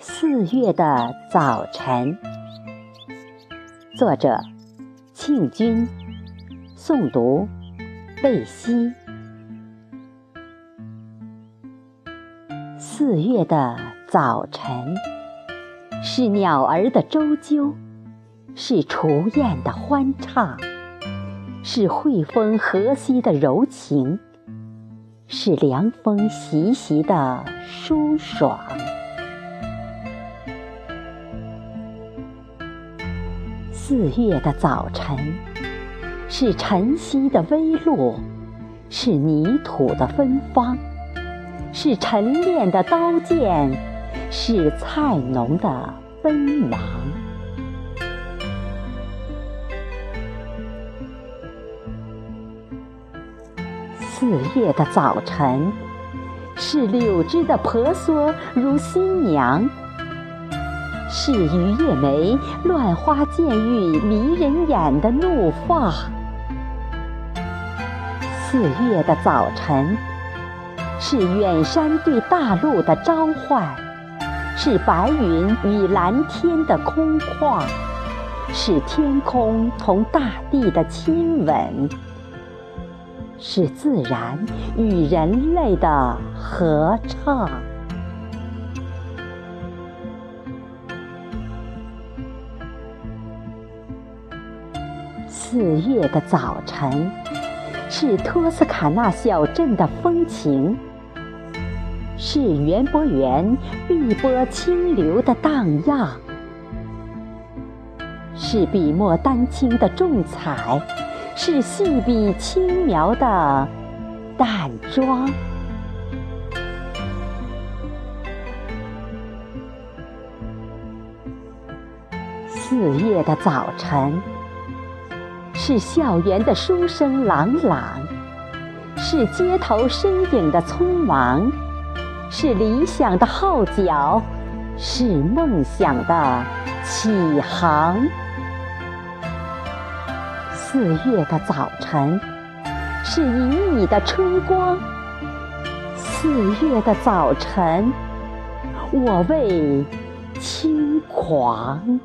四月的早晨，作者：庆军，诵读：贝西。四月的早晨，是鸟儿的啁啾，是雏燕的欢唱，是惠风和煦的柔情，是凉风习习的舒爽。四月的早晨，是晨曦的微露，是泥土的芬芳，是晨练的刀剑，是菜农的奔忙。四月的早晨，是柳枝的婆娑如新娘。是雨夜梅乱花渐欲迷人眼的怒放。四月的早晨，是远山对大陆的召唤，是白云与蓝天的空旷，是天空同大地的亲吻，是自然与人类的合唱。四月的早晨，是托斯卡纳小镇的风情，是园博园碧波清流的荡漾，是笔墨丹青的重彩，是细笔轻描的淡妆。四月的早晨。是校园的书声朗朗，是街头身影的匆忙，是理想的号角，是梦想的起航。四月的早晨，是旖旎的春光。四月的早晨，我为轻狂。